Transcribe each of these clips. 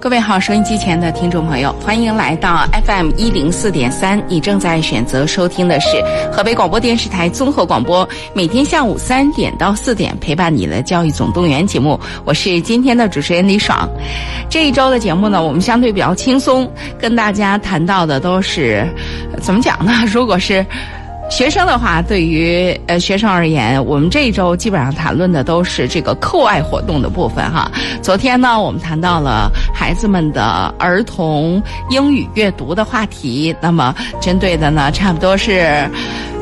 各位好，收音机前的听众朋友，欢迎来到 FM 一零四点三。你正在选择收听的是河北广播电视台综合广播，每天下午三点到四点陪伴你的教育总动员节目。我是今天的主持人李爽。这一周的节目呢，我们相对比较轻松，跟大家谈到的都是怎么讲呢？如果是。学生的话，对于呃学生而言，我们这一周基本上谈论的都是这个课外活动的部分哈。昨天呢，我们谈到了孩子们的儿童英语阅读的话题，那么针对的呢，差不多是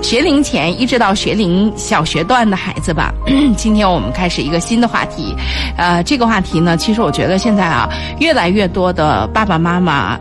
学龄前一直到学龄小学段的孩子吧。今天我们开始一个新的话题，呃，这个话题呢，其实我觉得现在啊，越来越多的爸爸妈妈。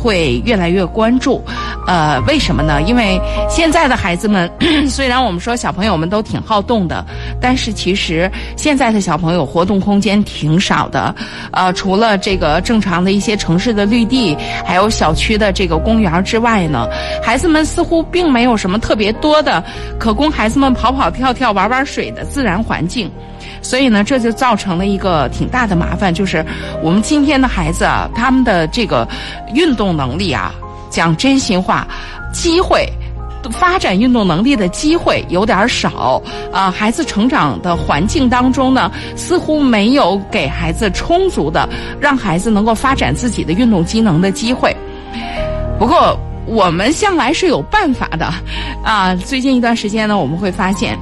会越来越关注，呃，为什么呢？因为现在的孩子们，虽然我们说小朋友们都挺好动的，但是其实现在的小朋友活动空间挺少的。呃，除了这个正常的一些城市的绿地，还有小区的这个公园之外呢，孩子们似乎并没有什么特别多的可供孩子们跑跑跳跳、玩玩水的自然环境。所以呢，这就造成了一个挺大的麻烦，就是我们今天的孩子啊，他们的这个运动能力啊，讲真心话，机会发展运动能力的机会有点少啊。孩子成长的环境当中呢，似乎没有给孩子充足的让孩子能够发展自己的运动机能的机会。不过，我们向来是有办法的啊。最近一段时间呢，我们会发现。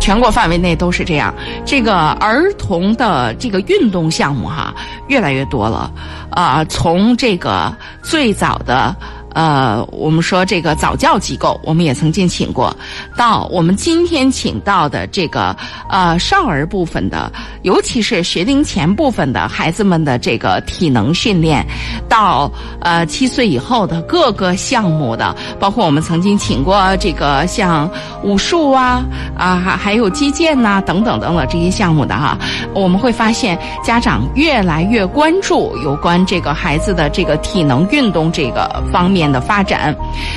全国范围内都是这样，这个儿童的这个运动项目哈，越来越多了，啊，从这个最早的。呃，我们说这个早教机构，我们也曾经请过，到我们今天请到的这个呃少儿部分的，尤其是学龄前部分的孩子们的这个体能训练，到呃七岁以后的各个项目的，包括我们曾经请过这个像武术啊啊还还有击剑呐等等等等这些项目的哈，我们会发现家长越来越关注有关这个孩子的这个体能运动这个方面。的发展，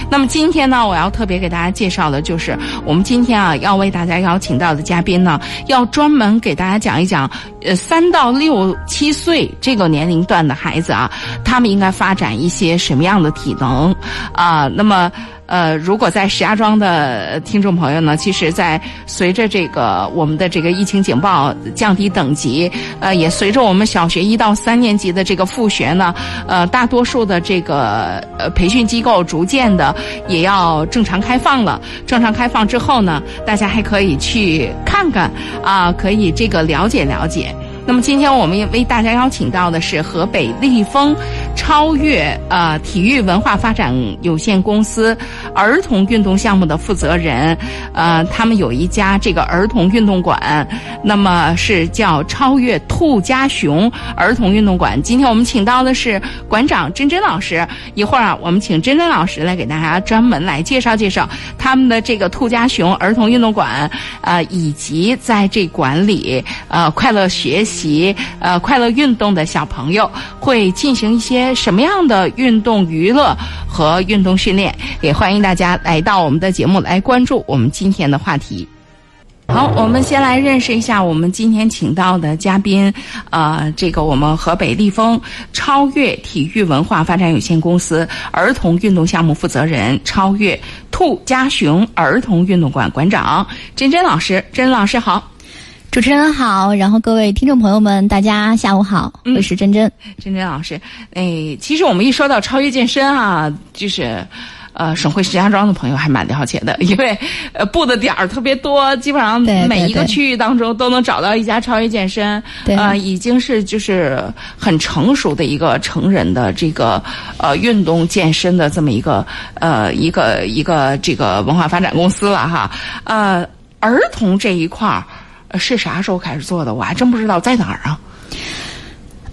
那么今天呢，我要特别给大家介绍的就是我们今天啊要为大家邀请到的嘉宾呢，要专门给大家讲一讲，呃，三到六七岁这个年龄段的孩子啊，他们应该发展一些什么样的体能啊？那么。呃，如果在石家庄的听众朋友呢，其实，在随着这个我们的这个疫情警报降低等级，呃，也随着我们小学一到三年级的这个复学呢，呃，大多数的这个呃培训机构逐渐的也要正常开放了。正常开放之后呢，大家还可以去看看啊，可以这个了解了解。那么今天我们也为大家邀请到的是河北立丰。超越呃体育文化发展有限公司儿童运动项目的负责人，呃，他们有一家这个儿童运动馆，那么是叫超越兔家熊儿童运动馆。今天我们请到的是馆长珍珍老师，一会儿啊，我们请珍珍老师来给大家专门来介绍介绍他们的这个兔家熊儿童运动馆，呃，以及在这馆里呃快乐学习习呃快乐运动的小朋友会进行一些。什么样的运动娱乐和运动训练？也欢迎大家来到我们的节目来关注我们今天的话题。好，我们先来认识一下我们今天请到的嘉宾，呃，这个我们河北立丰超越体育文化发展有限公司儿童运动项目负责人，超越兔家熊儿童运动馆馆长珍珍老师，珍老师好。主持人好，然后各位听众朋友们，大家下午好，我是珍珍，珍珍老师。哎，其实我们一说到超越健身啊，就是，呃，省会石家庄的朋友还蛮了解的，因为呃布的点儿特别多，基本上每一个区域当中都能找到一家超越健身，呃，已经是就是很成熟的一个成人的这个呃运动健身的这么一个呃一个一个这个文化发展公司了哈。呃，儿童这一块儿。是啥时候开始做的？我还真不知道在哪儿啊。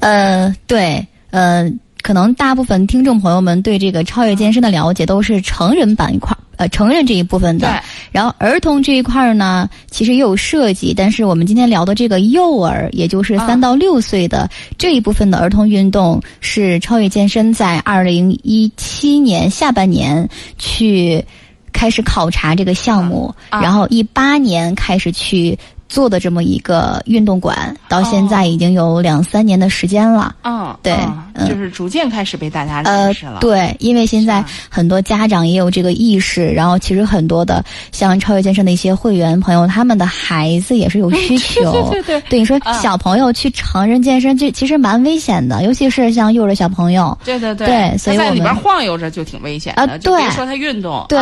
呃，对，呃，可能大部分听众朋友们对这个超越健身的了解都是成人版一块，呃，成人这一部分的。然后儿童这一块儿呢，其实也有涉及，但是我们今天聊的这个幼儿，也就是三到六岁的这一部分的儿童运动，是超越健身在二零一七年下半年去开始考察这个项目，然后一八年开始去。做的这么一个运动馆，到现在已经有两三年的时间了。嗯，对，就是逐渐开始被大家认识了。对，因为现在很多家长也有这个意识，然后其实很多的像超越健身的一些会员朋友，他们的孩子也是有需求。对 对对，对你说小朋友去成人健身，这其实蛮危险的，尤其是像幼儿小朋友。对对对，对，所以在里边晃悠着就挺危险的。啊，对，别说他运动。对，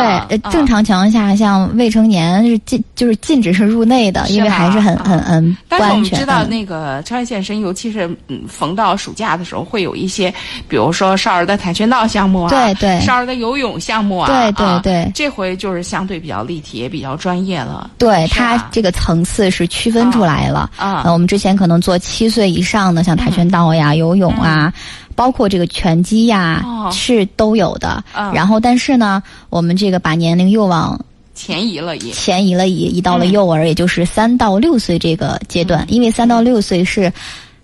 正常情况下，像未成年是禁，就是禁止是入内的，因为。还是很很很但是我们知道，那个超越健身，尤其是嗯，逢到暑假的时候，会有一些，比如说少儿的跆拳道项目啊，对对，少儿的游泳项目啊，对对对。这回就是相对比较立体，也比较专业了。对它这个层次是区分出来了啊。我们之前可能做七岁以上的，像跆拳道呀、游泳啊，包括这个拳击呀，是都有的。然后，但是呢，我们这个把年龄又往。前移了移，前移了移，移到了幼儿，也就是三到六岁这个阶段。因为三到六岁是，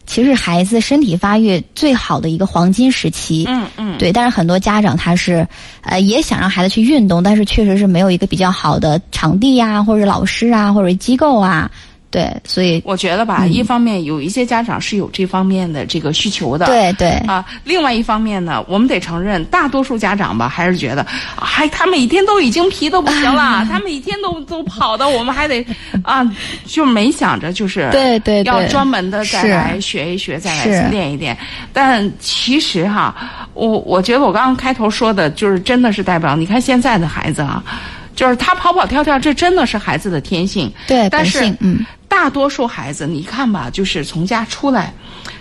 其实孩子身体发育最好的一个黄金时期。嗯嗯，对。但是很多家长他是，呃，也想让孩子去运动，但是确实是没有一个比较好的场地呀，或者老师啊，或者机构啊。对，所以我觉得吧，一方面有一些家长是有这方面的这个需求的，对对啊。另外一方面呢，我们得承认，大多数家长吧，还是觉得，还他每天都已经皮的不行了，他每天都都跑的，我们还得啊，就没想着就是对对要专门的再来学一学，再来练一练。但其实哈，我我觉得我刚刚开头说的就是真的是代表，你看现在的孩子啊，就是他跑跑跳跳，这真的是孩子的天性，对，但是嗯。大多数孩子，你看吧，就是从家出来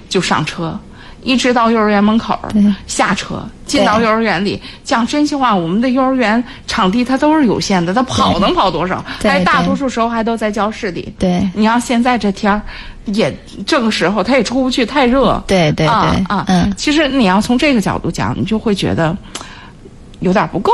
就上车，一直到幼儿园门口下车，进到幼儿园里。讲真心话，我们的幼儿园场地它都是有限的，他跑能跑多少？还大多数时候还都在教室里。对，你要现在这天儿也这个时候，他也出不去，太热。对对对啊，嗯，其实你要从这个角度讲，你就会觉得有点不够。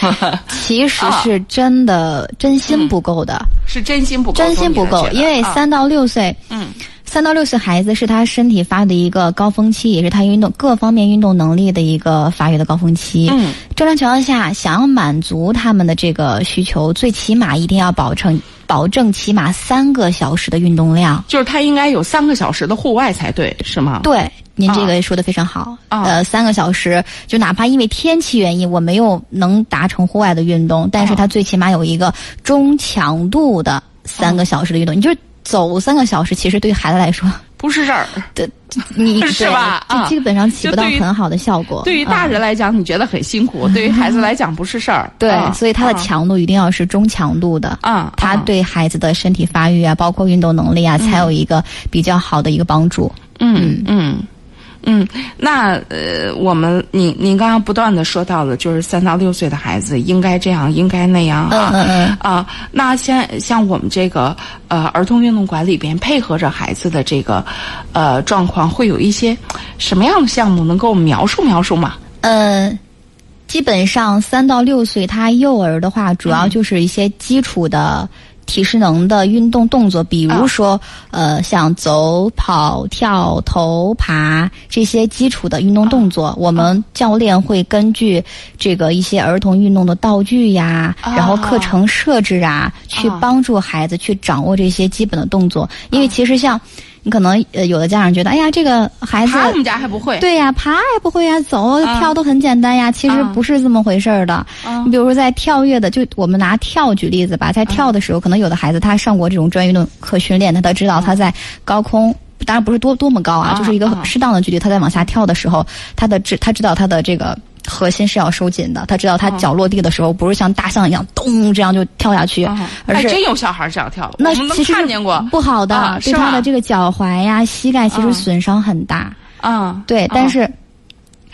其实是真的，真心不够的，是真心不够，真心不够。因为三到六岁，嗯，三到六岁孩子是他身体发育的一个高峰期，也是他运动各方面运动能力的一个发育的高峰期。嗯，正常情况下，想要满足他们的这个需求，最起码一定要保证保证起码三个小时的运动量，就是他应该有三个小时的户外才对，是吗？对。您这个说的非常好，呃，三个小时，就哪怕因为天气原因，我没有能达成户外的运动，但是它最起码有一个中强度的三个小时的运动。你就是走三个小时，其实对于孩子来说不是事儿，对，你 是吧？就基本上起不到很好的效果。对于大人来讲，你觉得很辛苦；对于孩子来讲，不是事儿。对，所以它的强度一定要是中强度的，啊，它对孩子的身体发育啊，包括运动能力啊，才有一个比较好的一个帮助。嗯嗯。嗯，那呃，我们您您刚刚不断的说到了，就是三到六岁的孩子应该这样，应该那样啊，嗯嗯啊，那像像我们这个呃儿童运动馆里边配合着孩子的这个呃状况，会有一些什么样的项目能够描述描述吗？呃，基本上三到六岁，他幼儿的话，主要就是一些基础的。体适能的运动动作，比如说，呃，像走、跑、跳、投、爬这些基础的运动动作，我们教练会根据这个一些儿童运动的道具呀，然后课程设置啊，去帮助孩子去掌握这些基本的动作。因为其实像。你可能呃，有的家长觉得，哎呀，这个孩子爬我们家还不会，对呀，爬也不会呀，走跳都很简单呀。其实不是这么回事儿的。你比如说在跳跃的，就我们拿跳举例子吧，在跳的时候，可能有的孩子他上过这种专业运动课训练，他都知道他在高空，当然不是多多么高啊，就是一个适当的距离，他在往下跳的时候，他的知他知道他的这个。核心是要收紧的，他知道他脚落地的时候不是像大象一样咚这样就跳下去，而是真有小孩这样跳，那其实看见过。不好的，对他的这个脚踝呀、膝盖其实损伤很大。啊，对，但是，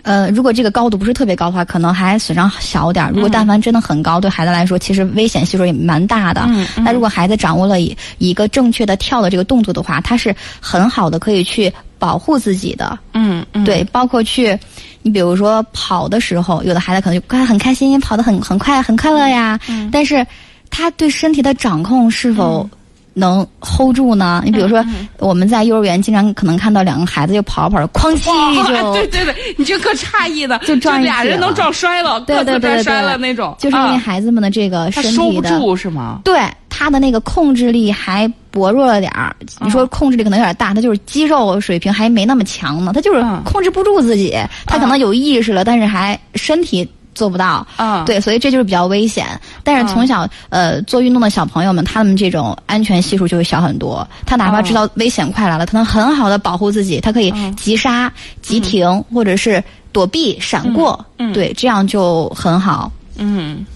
呃，如果这个高度不是特别高的话，可能还损伤小点儿。如果但凡真的很高，对孩子来说其实危险系数也蛮大的。那如果孩子掌握了一个正确的跳的这个动作的话，他是很好的可以去保护自己的。嗯嗯，对，包括去。你比如说跑的时候，有的孩子可能就快很开心，跑得很很快很快乐呀。嗯。但是，他对身体的掌控是否能 hold 住呢？你比如说，我们在幼儿园经常可能看到两个孩子就跑着跑着，哐叽就。对对对，你这可诧异的，就撞俩人能撞摔了，对对 对摔了那种。就是因为孩子们的这个身体的。收不住是吗？对他的那个控制力还薄弱了点儿，你说控制力可能有点大，他就是肌肉水平还没那么强呢，他就是控制不住自己，他可能有意识了，但是还身体。做不到，嗯，对，所以这就是比较危险。但是从小呃做运动的小朋友们，他们这种安全系数就会小很多。他哪怕知道危险快来了，他能很好的保护自己，他可以急刹、急停，或者是躲避、闪过，对，这样就很好。嗯。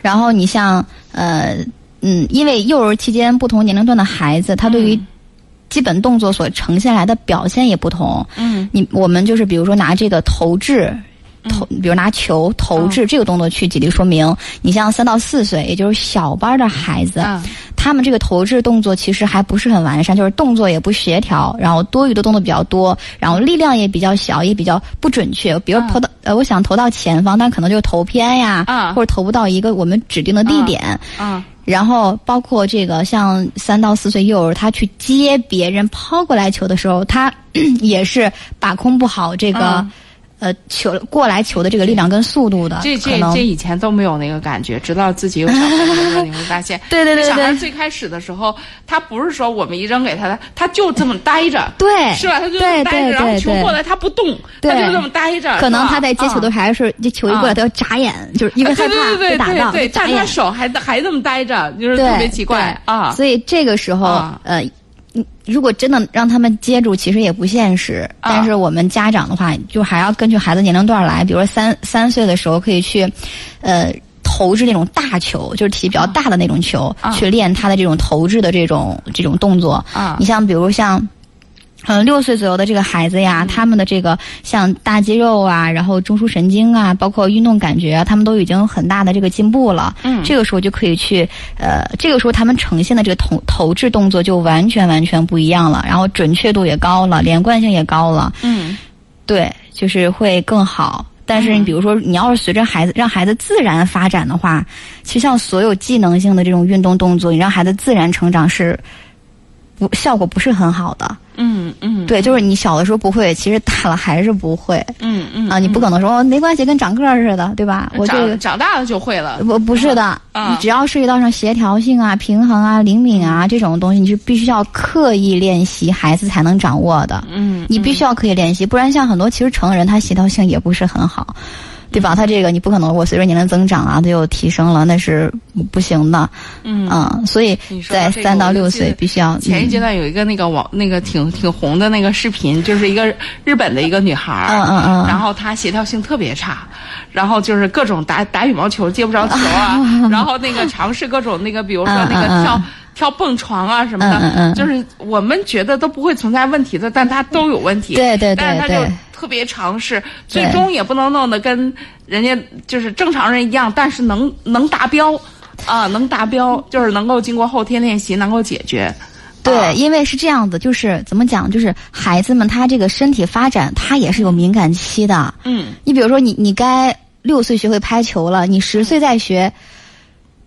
然后你像呃嗯，因为幼儿期间不同年龄段的孩子，他对于基本动作所呈现来的表现也不同。嗯。你我们就是比如说拿这个投掷。投，比如拿球投掷这个动作去举例说明。你像三到四岁，也就是小班的孩子，他们这个投掷动作其实还不是很完善，就是动作也不协调，然后多余的动作比较多，然后力量也比较小，也比较不准确。比如投到呃，我想投到前方，但可能就投偏呀，或者投不到一个我们指定的地点。然后包括这个像三到四岁幼儿，他去接别人抛过来球的时候，他 也是把控不好这个。呃，球过来球的这个力量跟速度的，这这这以前都没有那个感觉，直到自己有小孩的时候，你会发现，对对对对，小孩最开始的时候，他不是说我们一扔给他的，他就这么待着，对，是吧？他就这么待着，然后球过来他不动，他就这么待着。可能他在接球的还是这球一过来他要眨眼，就是因为害怕被打到，但他手还还这么待着，就是特别奇怪啊。所以这个时候，呃。嗯，如果真的让他们接住，其实也不现实。但是我们家长的话，就还要根据孩子年龄段来。比如说三三岁的时候，可以去，呃，投掷那种大球，就是体积比较大的那种球，去练他的这种投掷的这种这种动作。啊，你像比如像。嗯，六岁左右的这个孩子呀，他们的这个像大肌肉啊，然后中枢神经啊，包括运动感觉，他们都已经很大的这个进步了。嗯，这个时候就可以去，呃，这个时候他们呈现的这个投投掷动作就完全完全不一样了，然后准确度也高了，连贯性也高了。嗯，对，就是会更好。但是你比如说，你要是随着孩子让孩子自然发展的话，其实像所有技能性的这种运动动作，你让孩子自然成长是。不，效果不是很好的。嗯嗯，对，就是你小的时候不会，其实大了还是不会。嗯嗯啊，你不可能说没关系，跟长个儿似的，对吧？我这个长大了就会了。不不是的，你只要涉及到上协调性啊、平衡啊、灵敏啊这种东西，你是必须要刻意练习，孩子才能掌握的。嗯，你必须要刻意练习，不然像很多其实成人他协调性也不是很好。对吧？他这个你不可能，我随着年龄增长啊，他又提升了，那是不行的。嗯嗯，所以在三到六岁必须要。前一阶段有一个那个网那个挺挺红的那个视频，就是一个日本的一个女孩儿，嗯嗯嗯，然后她协调性特别差，然后就是各种打打羽毛球接不着球啊，然后那个尝试各种那个，比如说那个跳跳蹦床啊什么的，就是我们觉得都不会存在问题的，但他都有问题。对对对对。特别尝试，最终也不能弄得跟人家就是正常人一样，但是能能达标，啊，能达标，就是能够经过后天练习能够解决。对，因为是这样子，就是怎么讲，就是孩子们他这个身体发展他也是有敏感期的。嗯，你比如说你你该六岁学会拍球了，你十岁再学，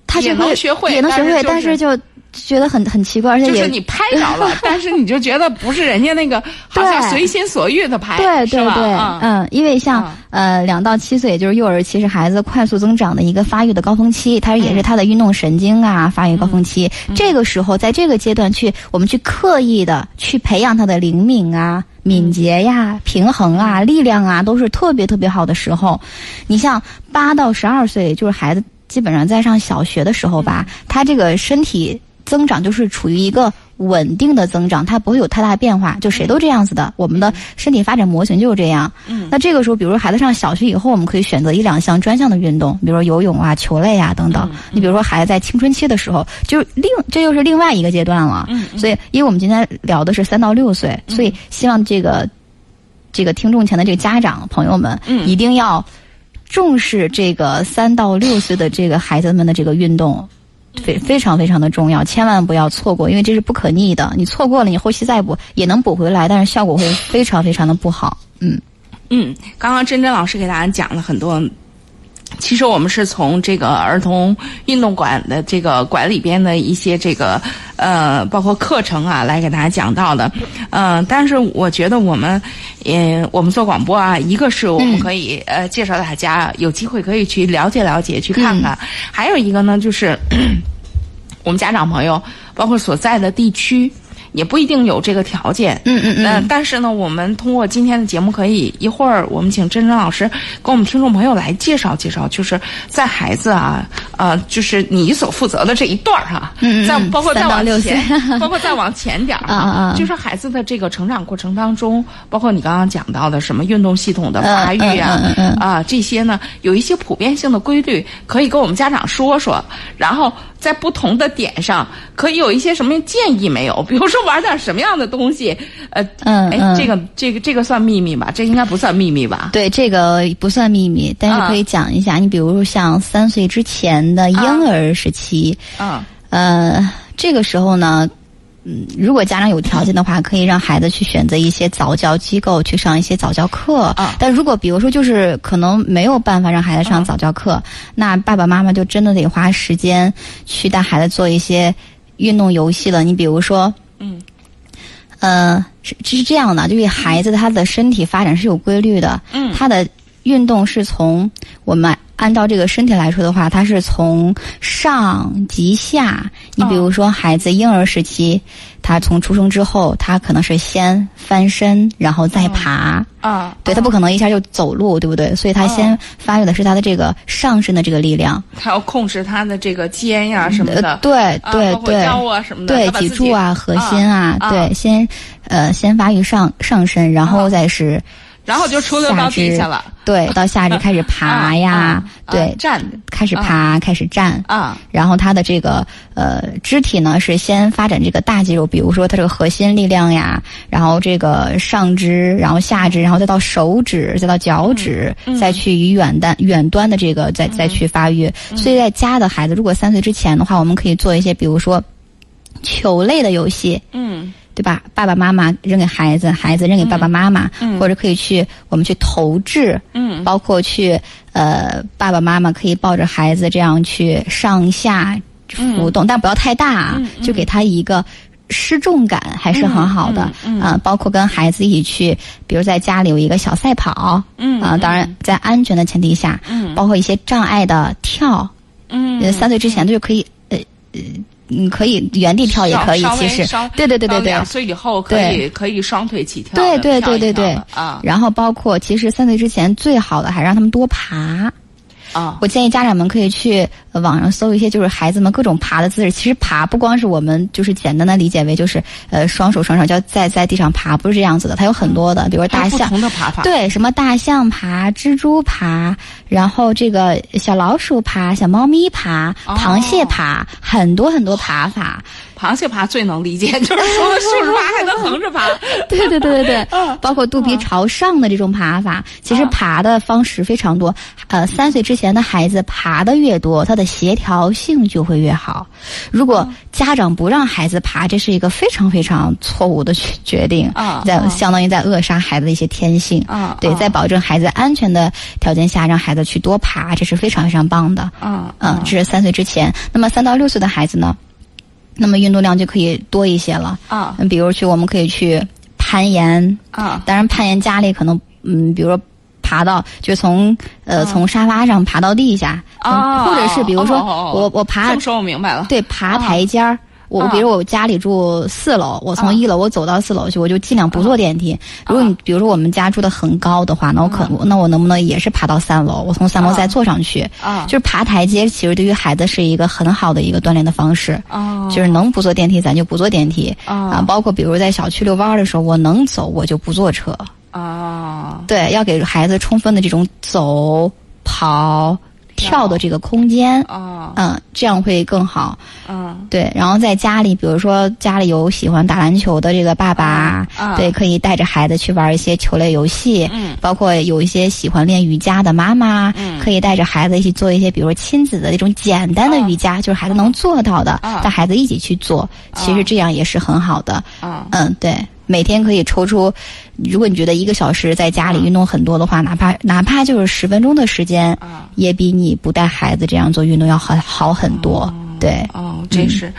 他也能学会，也能学会，但是就。觉得很很奇怪，而且就是你拍着了，但是你就觉得不是人家那个，好像随心所欲的拍，对对对，嗯，因为像呃两到七岁，也就是幼儿期是孩子快速增长的一个发育的高峰期，它也是他的运动神经啊发育高峰期。这个时候，在这个阶段去，我们去刻意的去培养他的灵敏啊、敏捷呀、平衡啊、力量啊，都是特别特别好的时候。你像八到十二岁，就是孩子基本上在上小学的时候吧，他这个身体。增长就是处于一个稳定的增长，它不会有太大变化，就谁都这样子的。我们的身体发展模型就是这样。嗯，那这个时候，比如孩子上小学以后，我们可以选择一两项专项的运动，比如说游泳啊、球类啊等等。你比如说孩子在青春期的时候，就是另这又是另外一个阶段了。嗯，所以，因为我们今天聊的是三到六岁，所以希望这个这个听众前的这个家长朋友们，嗯，一定要重视这个三到六岁的这个孩子们的这个运动。非非常非常的重要，千万不要错过，因为这是不可逆的。你错过了，你后期再补也能补回来，但是效果会非常非常的不好。嗯嗯，刚刚珍珍老师给大家讲了很多，其实我们是从这个儿童运动馆的这个馆里边的一些这个呃，包括课程啊，来给大家讲到的。嗯，但是我觉得我们嗯，我们做广播啊，一个是我们可以呃介绍大家有机会可以去了解了解，去看看；还有一个呢，就是。我们家长朋友，包括所在的地区。也不一定有这个条件，嗯嗯嗯。但是呢，我们通过今天的节目，可以一会儿我们请珍珍老师跟我们听众朋友来介绍介绍，就是在孩子啊，呃，就是你所负责的这一段儿哈，嗯在包括再往前，包括再往前点儿啊 啊，就是孩子的这个成长过程当中，包括你刚刚讲到的什么运动系统的发育啊，嗯嗯啊这些呢，有一些普遍性的规律，可以跟我们家长说说，然后。在不同的点上，可以有一些什么建议没有？比如说玩点什么样的东西？呃，嗯，哎，这个这个这个算秘密吧？这应该不算秘密吧？对，这个不算秘密，但是可以讲一下。你比如说像三岁之前的婴儿时期，嗯，呃，这个时候呢。嗯，如果家长有条件的话，可以让孩子去选择一些早教机构去上一些早教课。啊，但如果比如说就是可能没有办法让孩子上早教课，那爸爸妈妈就真的得花时间去带孩子做一些运动游戏了。你比如说，嗯，呃，是是这样的，就是孩子他的身体发展是有规律的。嗯，他的运动是从我们。按照这个身体来说的话，它是从上及下。你比如说，孩子婴儿时期，他从出生之后，他可能是先翻身，然后再爬。啊，对他不可能一下就走路，对不对？所以他先发育的是他的这个上身的这个力量。他要控制他的这个肩呀什么的。对对对。腰啊什么的。对脊柱啊，核心啊，对，先呃先发育上上身，然后再是。然后就出溜到底下了，对，到下肢开始 爬呀，对，站，开始爬，开始站啊。然后他的这个呃肢体呢是先发展这个大肌肉，比如说他这个核心力量呀，然后这个上肢，然后下肢，然后再到手指，再到脚趾，再去以远端远端的这个再再去发育。所以在家的孩子，如果三岁之前的话，我们可以做一些，比如说球类的游戏，嗯。对吧？爸爸妈妈扔给孩子，孩子扔给爸爸妈妈，或者可以去我们去投掷，嗯，包括去呃，爸爸妈妈可以抱着孩子这样去上下浮动，但不要太大，就给他一个失重感，还是很好的。啊，包括跟孩子一起去，比如在家里有一个小赛跑，嗯啊，当然在安全的前提下，嗯，包括一些障碍的跳，嗯，三岁之前就可以，呃呃。你可以原地跳也可以，其实对对对对对。两岁以后可以可以双腿起跳。对对对对对啊！然后包括其实三岁之前最好的还让他们多爬。啊，我建议家长们可以去网上搜一些，就是孩子们各种爬的姿势。其实爬不光是我们就是简单的理解为就是呃双手双手叫在在地上爬，不是这样子的，它有很多的，比如大象不同的爬法，对，什么大象爬、蜘蛛爬，然后这个小老鼠爬、小猫咪爬、螃蟹爬，很多很多爬法。螃蟹爬最能理解，就是说的竖着爬还能横着爬。对对对对对，包括肚皮朝上的这种爬法，其实爬的方式非常多。呃，三岁之前的孩子爬的越多，他的协调性就会越好。如果家长不让孩子爬，这是一个非常非常错误的决定啊，在相当于在扼杀孩子的一些天性啊。对，在保证孩子安全的条件下，让孩子去多爬，这是非常非常棒的。嗯嗯，这是三岁之前。那么三到六岁的孩子呢？那么运动量就可以多一些了啊，比如去我们可以去攀岩啊，当然攀岩家里可能嗯，比如说爬到就从呃从沙发上爬到地下啊，或者是比如说我我爬，这么说我明白了，对，爬台阶儿。我比如我家里住四楼，我从一楼我走到四楼去，我就尽量不坐电梯。如果你比如说我们家住的很高的话，那我可那我能不能也是爬到三楼？我从三楼再坐上去？啊，就是爬台阶，其实对于孩子是一个很好的一个锻炼的方式。啊，就是能不坐电梯咱就不坐电梯。啊，包括比如在小区遛弯的时候，我能走我就不坐车。啊，对，要给孩子充分的这种走跑。跳的这个空间，啊，嗯，这样会更好，嗯，对。然后在家里，比如说家里有喜欢打篮球的这个爸爸，对，可以带着孩子去玩一些球类游戏，嗯，包括有一些喜欢练瑜伽的妈妈，嗯，可以带着孩子一起做一些，比如亲子的那种简单的瑜伽，就是孩子能做到的，带孩子一起去做，其实这样也是很好的，啊嗯，对。每天可以抽出，如果你觉得一个小时在家里运动很多的话，哪怕哪怕就是十分钟的时间，也比你不带孩子这样做运动要好好很多。对，哦，这是，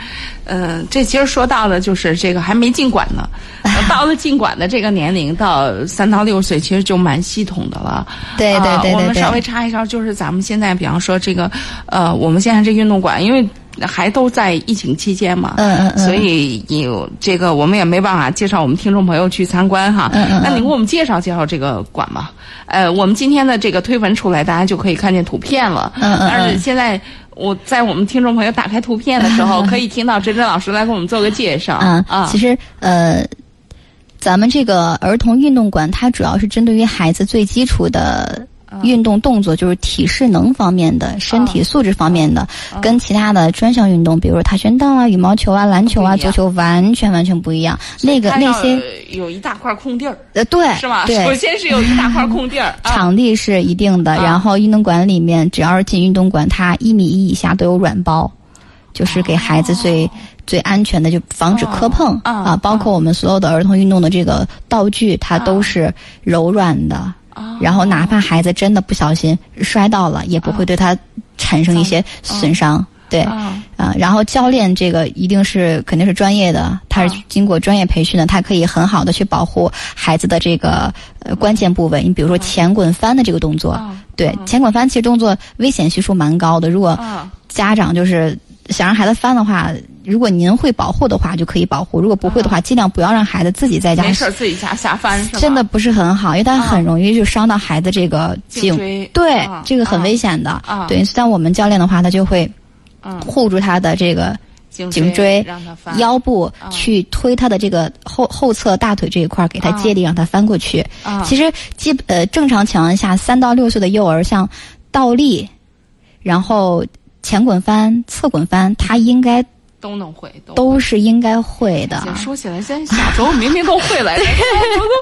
嗯，这其实说到的就是这个还没进馆呢，到了进馆的这个年龄，到三到六岁，其实就蛮系统的了。对对对对。我们稍微插一招，就是咱们现在，比方说这个，呃，我们现在这运动馆，因为。还都在疫情期间嘛，嗯嗯嗯，所以有这个我们也没办法介绍我们听众朋友去参观哈。嗯嗯，那你给我们介绍介绍这个馆吧。呃，我们今天的这个推文出来，大家就可以看见图片了。嗯嗯，但是现在我在我们听众朋友打开图片的时候，可以听到珍珍老师来给我们做个介绍。啊啊，其实呃。咱们这个儿童运动馆，它主要是针对于孩子最基础的运动动作，就是体适能方面的、身体素质方面的，跟其他的专项运动，比如说跆拳道啊、羽毛球啊、篮球啊、足球，完全完全不一样。那个那些有一大块空地儿，呃，对，是吧？对，首先是有一大块空地儿，场地是一定的。然后运动馆里面，只要是进运动馆，它一米一以下都有软包，就是给孩子最。最安全的就防止磕碰啊，包括我们所有的儿童运动的这个道具，它都是柔软的。然后哪怕孩子真的不小心摔到了，也不会对他产生一些损伤。对，啊，然后教练这个一定是肯定是专业的，他是经过专业培训的，他可以很好的去保护孩子的这个呃关键部位。你比如说前滚翻的这个动作，对，前滚翻其实动作危险系数蛮高的。如果家长就是想让孩子翻的话。如果您会保护的话，就可以保护；如果不会的话，尽量不要让孩子自己在家。没事，自己家瞎翻是真的不是很好，因为它很容易就伤到孩子这个颈椎对，这个很危险的。啊对，像我们教练的话，他就会护住他的这个颈椎、腰部，去推他的这个后后侧大腿这一块，给他借力，让他翻过去。其实基呃正常情况下，三到六岁的幼儿像倒立，然后前滚翻、侧滚翻，他应该。都能会，都是应该会的。说起来，现在小时候明明都会来着，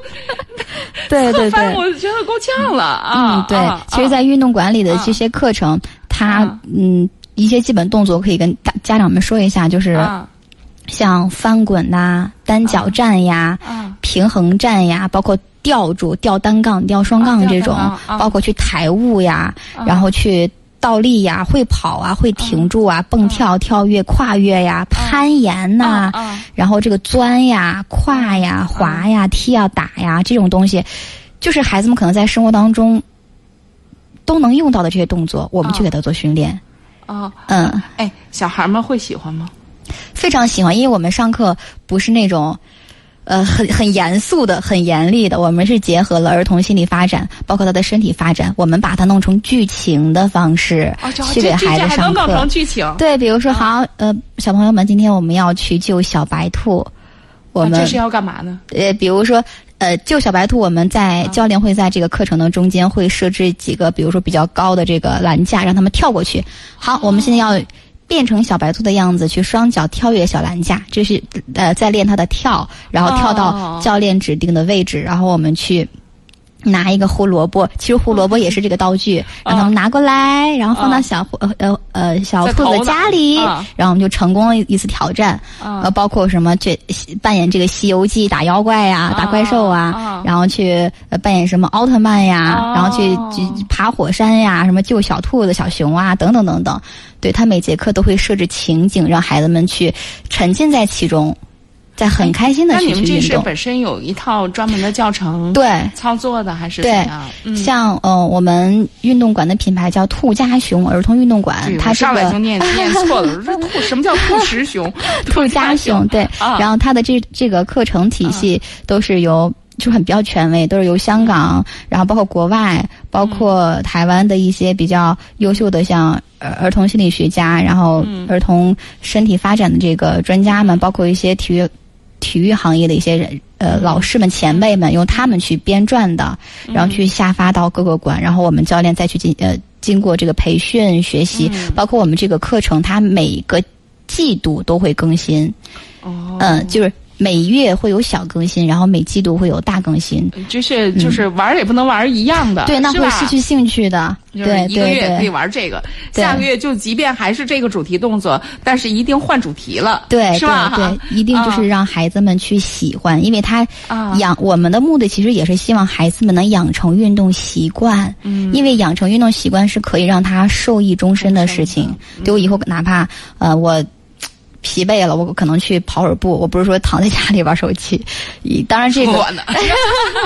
对对对，我觉得够呛了啊。嗯，对。其实，在运动馆里的这些课程，它嗯一些基本动作可以跟大家长们说一下，就是像翻滚呐、单脚站呀、平衡站呀，包括吊住、吊单杠、吊双杠这种，包括去抬物呀，然后去。倒立呀，会跑啊，会停住啊，蹦跳、跳跃、跨越呀，攀岩呐，然后这个钻呀、跨呀、滑呀、踢呀、打呀，这种东西，就是孩子们可能在生活当中都能用到的这些动作，我们去给他做训练。哦，嗯，哎，小孩们会喜欢吗？非常喜欢，因为我们上课不是那种。呃，很很严肃的，很严厉的。我们是结合了儿童心理发展，包括他的身体发展，我们把它弄成剧情的方式去给孩子上课。弄成剧情。对，比如说，好，呃，小朋友们，今天我们要去救小白兔。我们这是要干嘛呢？呃，比如说，呃，救小白兔，我们在教练会在这个课程的中间会设置几个，比如说比较高的这个栏架，让他们跳过去。好，我们现在要。变成小白兔的样子去双脚跳跃小栏架，这是呃在练他的跳，然后跳到教练指定的位置，然后我们去拿一个胡萝卜，其实胡萝卜也是这个道具，让他们拿过来，然后放到小呃呃呃小兔子家里，然后我们就成功了一次挑战，呃包括什么去扮演这个《西游记》打妖怪呀、打怪兽啊，然后去扮演什么奥特曼呀，然后去去爬火山呀，什么救小兔子、小熊啊等等等等。对他每节课都会设置情景，让孩子们去沉浸在其中，在很开心的去运动。那你们这是本身有一套专门的教程，对操作的还是怎样？像嗯，我们运动馆的品牌叫兔家熊儿童运动馆，它上来就念 念错了，这兔什么叫兔十熊？兔家熊对，然后它的这这个课程体系都是由。就很比较权威，都是由香港，然后包括国外，包括台湾的一些比较优秀的像儿儿童心理学家，然后儿童身体发展的这个专家们，包括一些体育体育行业的一些人呃老师们前辈们，用他们去编撰的，然后去下发到各个馆，然后我们教练再去进呃经过这个培训学习，包括我们这个课程，它每个季度都会更新，哦，嗯，就是。每月会有小更新，然后每季度会有大更新。就是就是玩也不能玩一样的，对，那会失去兴趣的。对，一个月可以玩这个，下个月就即便还是这个主题动作，但是一定换主题了，对，是吧？对，一定就是让孩子们去喜欢，因为他养我们的目的其实也是希望孩子们能养成运动习惯。嗯，因为养成运动习惯是可以让他受益终身的事情。对我以后哪怕呃我。疲惫了，我可能去跑会儿步。我不是说躺在家里玩手机，当然这个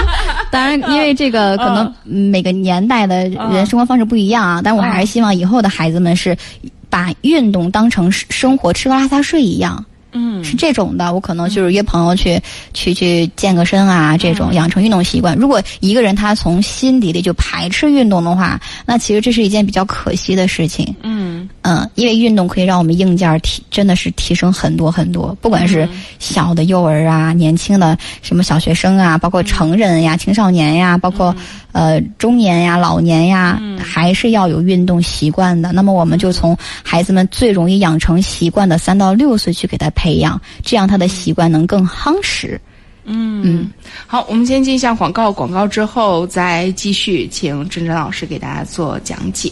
当然因为这个可能每个年代的人生活方式不一样啊。但我还是希望以后的孩子们是把运动当成生活吃喝拉撒睡一样。嗯，是这种的，我可能就是约朋友去去去健个身啊，这种养成运动习惯。如果一个人他从心底里就排斥运动的话，那其实这是一件比较可惜的事情。嗯嗯，因为运动可以让我们硬件提真的是提升很多很多，不管是小的幼儿啊、年轻的什么小学生啊，包括成人呀、青少年呀，包括呃中年呀、老年呀，还是要有运动习惯的。那么我们就从孩子们最容易养成习惯的三到六岁去给他。培养，这样他的习惯能更夯实。嗯嗯，好，我们先进一下广告，广告之后再继续，请郑真老师给大家做讲解。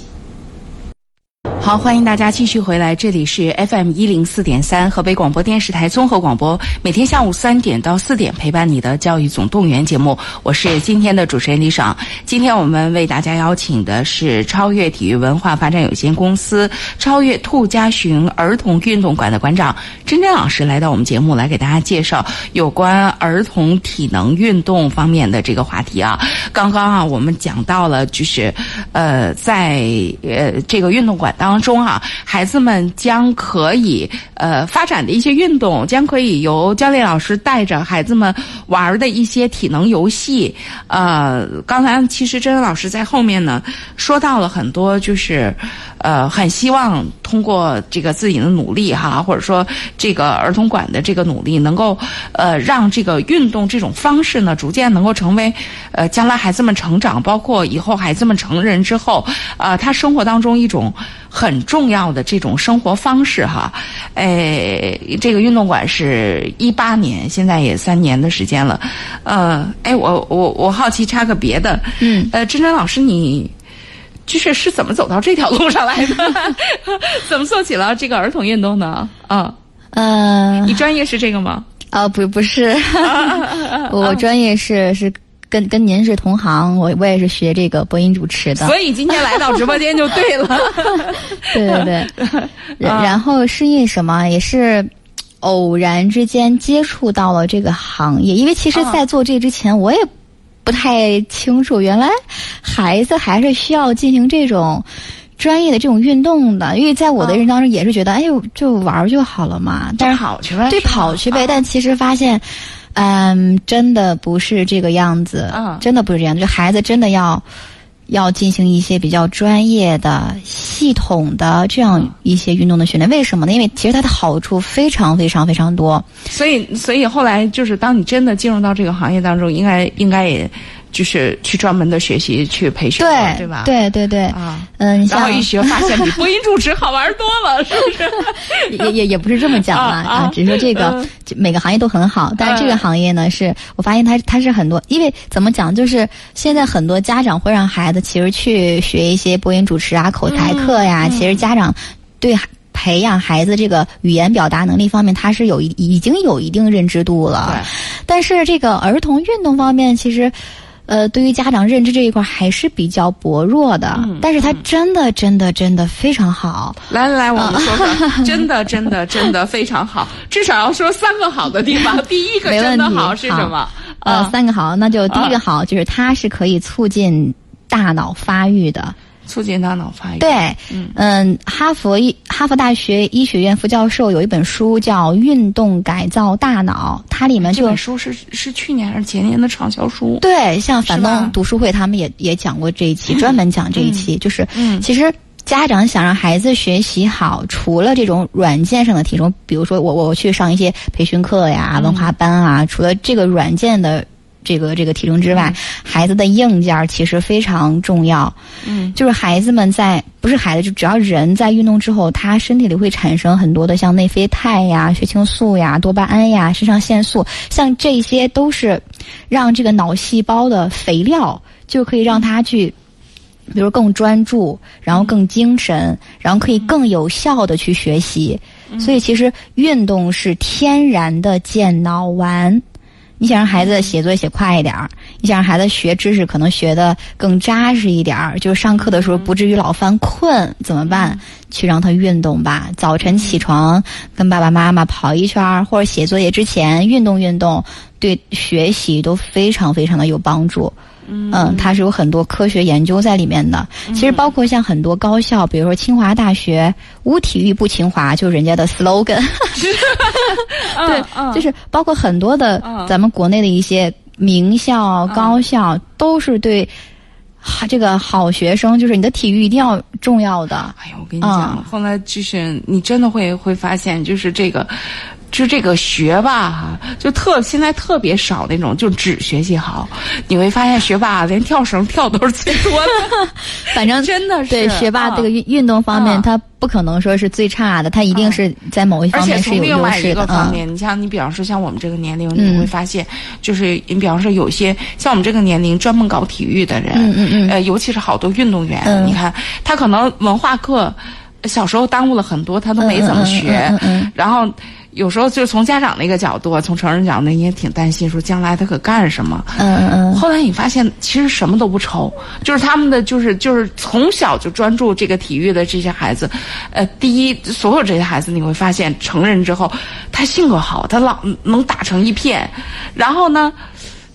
好，欢迎大家继续回来，这里是 FM 一零四点三河北广播电视台综合广播，每天下午三点到四点陪伴你的教育总动员节目，我是今天的主持人李爽。今天我们为大家邀请的是超越体育文化发展有限公司超越兔家巡儿童运动馆的馆长甄甄老师来到我们节目，来给大家介绍有关儿童体能运动方面的这个话题啊。刚刚啊，我们讲到了，就是呃，在呃这个运动馆当。当中啊，孩子们将可以呃发展的一些运动，将可以由教练老师带着孩子们玩的一些体能游戏。呃，刚才其实甄老师在后面呢说到了很多，就是呃很希望通过这个自己的努力哈，或者说这个儿童馆的这个努力，能够呃让这个运动这种方式呢，逐渐能够成为呃将来孩子们成长，包括以后孩子们成人之后，呃他生活当中一种。很重要的这种生活方式哈，哎，这个运动馆是一八年，现在也三年的时间了，呃，哎，我我我好奇插个别的，嗯，呃，珍珍老师，你就是是怎么走到这条路上来的？怎么做起了这个儿童运动呢？啊，呃，你专业是这个吗？啊，不不是，我专业是是。跟跟您是同行，我我也是学这个播音主持的，所以今天来到直播间就对了。对对对，然后是因为什么？也是偶然之间接触到了这个行业，因为其实，在做这之前，我也不太清楚，原来孩子还是需要进行这种专业的这种运动的。因为在我的人当中，也是觉得，哎呦，就玩就好了嘛，但是跑去呗，对，跑去呗。但其实发现。嗯，真的不是这个样子，嗯，真的不是这样。就孩子真的要要进行一些比较专业的、系统的这样一些运动的训练。为什么呢？因为其实它的好处非常非常非常多。所以，所以后来就是，当你真的进入到这个行业当中，应该应该也。就是去专门的学习去培训，对对吧？对对对。啊，嗯，然后一学发现比播音主持好玩多了，是不是？也也也不是这么讲啊啊，只是说这个每个行业都很好，但是这个行业呢，是我发现它它是很多，因为怎么讲，就是现在很多家长会让孩子其实去学一些播音主持啊、口才课呀，其实家长对培养孩子这个语言表达能力方面，他是有一已经有一定认知度了，但是这个儿童运动方面，其实。呃，对于家长认知这一块还是比较薄弱的，但是他真的真的真的非常好。来来来，我们说说，真的真的真的非常好，至少要说三个好的地方。第一个 真的好是什么？呃，三个好，那就第一个好就是它是可以促进大脑发育的。促进大脑发育。对，嗯，哈佛医哈佛大学医学院副教授有一本书叫《运动改造大脑》，它里面这本书是是去年还是前年的畅销书？对，像樊登读书会他们也也讲过这一期，专门讲这一期，就是，嗯其实家长想让孩子学习好，除了这种软件上的提升，比如说我我去上一些培训课呀、文化班啊，除了这个软件的。这个这个体重之外，孩子的硬件其实非常重要。嗯，就是孩子们在不是孩子，就只要人在运动之后，他身体里会产生很多的像内啡肽呀、血清素呀、多巴胺呀、肾上腺素，像这些都是让这个脑细胞的肥料，就可以让他去，比如更专注，然后更精神，然后可以更有效的去学习。所以，其实运动是天然的健脑丸。你想让孩子写作业写快一点儿，你想让孩子学知识可能学的更扎实一点儿，就是上课的时候不至于老犯困，怎么办？去让他运动吧。早晨起床跟爸爸妈妈跑一圈，或者写作业之前运动运动，对学习都非常非常的有帮助。嗯，它是有很多科学研究在里面的。其实包括像很多高校，比如说清华大学，无体育不清华，就是人家的 slogan。对，就是包括很多的咱们国内的一些名校、高校，都是对这个好学生，就是你的体育一定要重要的。哎呀，我跟你讲，后来就是你真的会会发现，就是这个。就这个学霸哈，就特现在特别少那种就只学习好，你会发现学霸连跳绳跳都是最多的。反正真的是对学霸这个运运动方面，他不可能说是最差的，他一定是在某一方面是有优势的。方面，你像你比方说像我们这个年龄，你会发现，就是你比方说有些像我们这个年龄专门搞体育的人，嗯嗯嗯，呃，尤其是好多运动员，你看他可能文化课小时候耽误了很多，他都没怎么学，然后。有时候就是从家长那个角度，从成人角度，你也挺担心，说将来他可干什么？嗯嗯。后来你发现，其实什么都不愁，就是他们的，就是就是从小就专注这个体育的这些孩子，呃，第一，所有这些孩子你会发现，成人之后，他性格好，他老能打成一片，然后呢，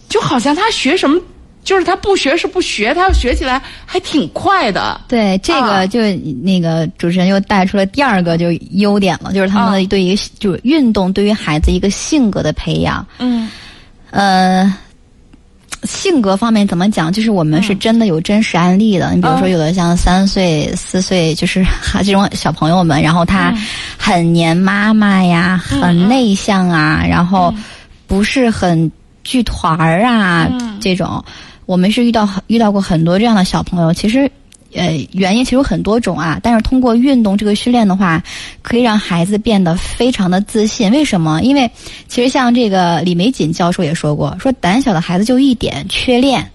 就好像他学什么。就是他不学是不学，他要学起来还挺快的。对，这个就那个主持人又带出了第二个就优点了，就是他们的对于就是运动对于孩子一个性格的培养。嗯，呃，性格方面怎么讲？就是我们是真的有真实案例的。你比如说，有的像三岁、四岁，就是这种小朋友们，然后他很黏妈妈呀，很内向啊，然后不是很聚团儿啊，这种。我们是遇到遇到过很多这样的小朋友，其实，呃，原因其实有很多种啊。但是通过运动这个训练的话，可以让孩子变得非常的自信。为什么？因为其实像这个李玫瑾教授也说过，说胆小的孩子就一点缺练，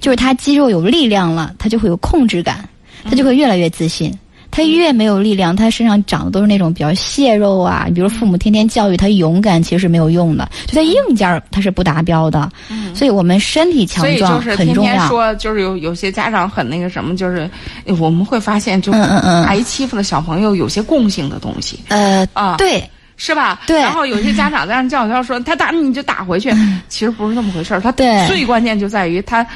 就是他肌肉有力量了，他就会有控制感，他就会越来越自信。他越没有力量，他身上长的都是那种比较蟹肉啊。你比如父母天天教育他勇敢，其实是没有用的。就他硬件儿他是不达标的。嗯。所以我们身体强壮很重要。天天说就是有有些家长很那个什么，就是我们会发现，就是挨欺负的小朋友有些共性的东西。呃啊，对，是吧？对。然后有些家长在那叫叫说他打你你就打回去，其实不是那么回事儿。他对最关键就在于他。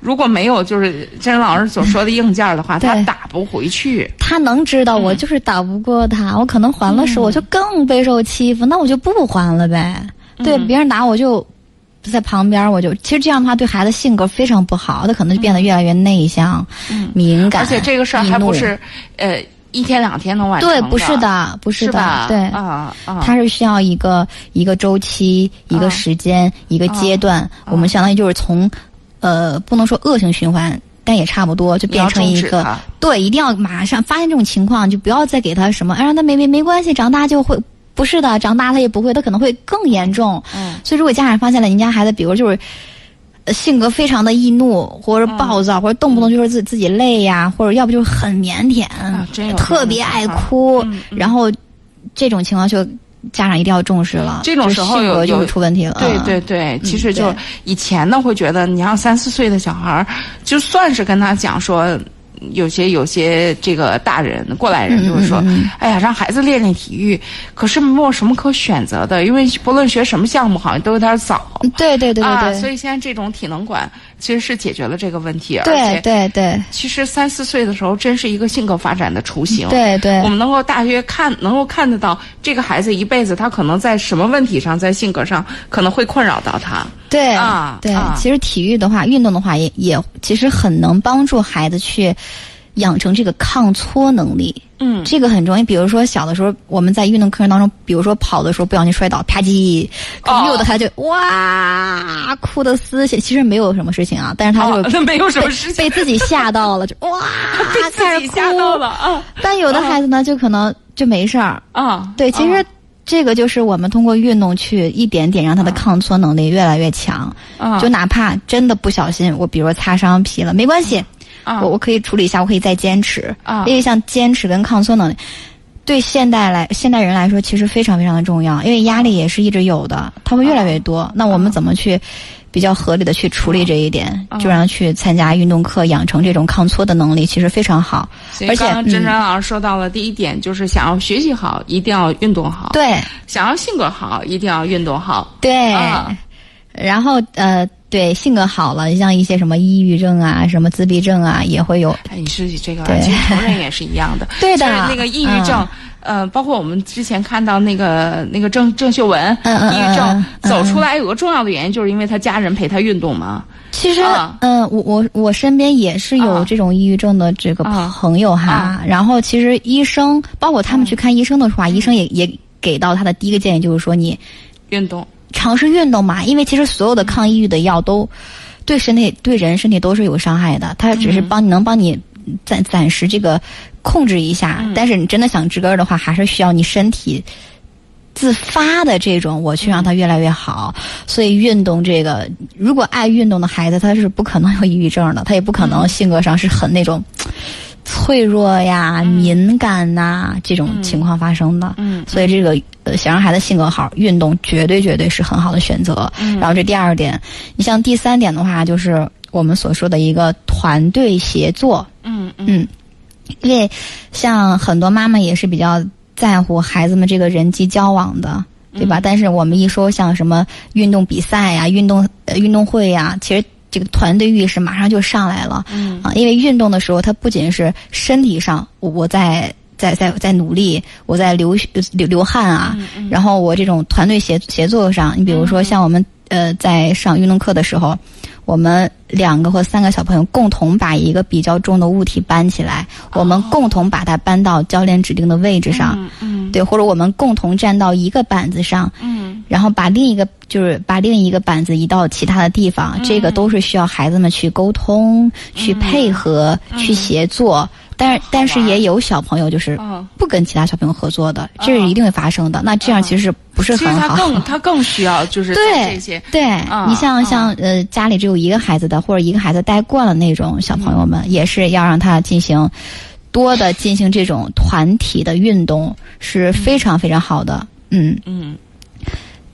如果没有就是真人老师所说的硬件的话，他打不回去。他能知道我就是打不过他，我可能还了手，我就更备受欺负，那我就不还了呗。对，别人打我就在旁边，我就其实这样的话对孩子性格非常不好，他可能就变得越来越内向、嗯敏感。而且这个事儿还不是呃一天两天能完成对，不是的，不是的，对。啊啊，他是需要一个一个周期、一个时间、一个阶段。我们相当于就是从。呃，不能说恶性循环，但也差不多，就变成一个对，一定要马上发现这种情况，就不要再给他什么，哎，让他没没没关系，长大就会不是的，长大他也不会，他可能会更严重。嗯，所以如果家长发现了，您家孩子，比如就是性格非常的易怒，或者暴躁，或者动不动就是自自己累呀，或者要不就是很腼腆，特别爱哭，然后这种情况就。家长一定要重视了，这种时候有就会出问题了。对对对，其实就以前呢，会觉得你像三四岁的小孩儿，就算是跟他讲说。有些有些这个大人过来人就是说，哎呀，让孩子练练体育，可是没有什么可选择的，因为不论学什么项目，好像都有点早。对对对对对。所以现在这种体能馆其实是解决了这个问题，对对对。其实三四岁的时候，真是一个性格发展的雏形。对对。我们能够大约看，能够看得到这个孩子一辈子，他可能在什么问题上，在性格上可能会困扰到他。对啊，对，其实体育的话，运动的话，也也其实很能帮助孩子去养成这个抗挫能力。嗯，这个很重要。比如说小的时候，我们在运动课程当中，比如说跑的时候不小心摔倒，啪叽，可能有的孩子就哇哭的撕心。其实没有什么事情啊，但是他就没有什么事情，被自己吓到了，就哇 开始吓到了啊。但有的孩子呢，就可能就没事儿啊。对，其实。这个就是我们通过运动去一点点让他的抗挫能力越来越强，啊就哪怕真的不小心，我比如说擦伤皮了，没关系，我我可以处理一下，我可以再坚持。啊因为像坚持跟抗挫能力，对现代来现代人来说其实非常非常的重要，因为压力也是一直有的，他会越来越多。那我们怎么去？比较合理的去处理这一点，就让他去参加运动课，养成这种抗挫的能力，其实非常好。而且，珍珍老师说到了第一点，就是想要学习好，一定要运动好。对，想要性格好，一定要运动好。对。然后呃，对性格好了，像一些什么抑郁症啊、什么自闭症啊，也会有。哎，你是这个，对。其实成人也是一样的。对的。就是那个抑郁症，呃，包括我们之前看到那个那个郑郑秀文，嗯抑郁症走出来有个重要的原因，就是因为他家人陪他运动嘛。其实，啊。嗯、我我我身边也是有啊。这种抑郁症的这个啊。朋友哈。啊。然后，其实医生，包括他们去看医生的话，医生也也给到他的第一个建议就是说，你运动，尝试运动嘛，因为其实所有的抗抑郁的药都对身体对人身体都是有伤害的，它只是帮你能帮你暂暂时这个控制一下，但是你真的想治根儿的话，还是需要你身体。自发的这种，我去让他越来越好。所以运动这个，如果爱运动的孩子，他是不可能有抑郁症的，他也不可能性格上是很那种脆弱呀、敏感呐、这种情况发生的。嗯所以这个呃，想让孩子性格好，运动绝对绝对是很好的选择。嗯然后这第二点，你像第三点的话，就是我们所说的一个团队协作。嗯嗯嗯，因为像很多妈妈也是比较在乎孩子们这个人际交往的，对吧？但是我们一说像什么运动比赛呀、运动呃运动会呀，其实这个团队意识马上就上来了。嗯。啊，因为运动的时候，它不仅是身体上，我我在在在在努力，我在流流流汗啊，然后我这种团队协协作上，你比如说像我们呃在上运动课的时候，我们两个或三个小朋友共同把一个比较重的物体搬起来，我们共同把它搬到教练指定的位置上，嗯嗯。对，或者我们共同站到一个板子上，嗯然后把另一个就是把另一个板子移到其他的地方，这个都是需要孩子们去沟通、去配合、去协作。但是但是也有小朋友就是嗯。不跟其他小朋友合作的，这是一定会发生的。那这样其实不是很好。他更他更需要就是对这些对，啊你像啊像呃家里只有一个孩子的，或者一个孩子带惯了那种小朋友们，也是要让他进行多的进行这种团体的运动，是非常非常好的。嗯，嗯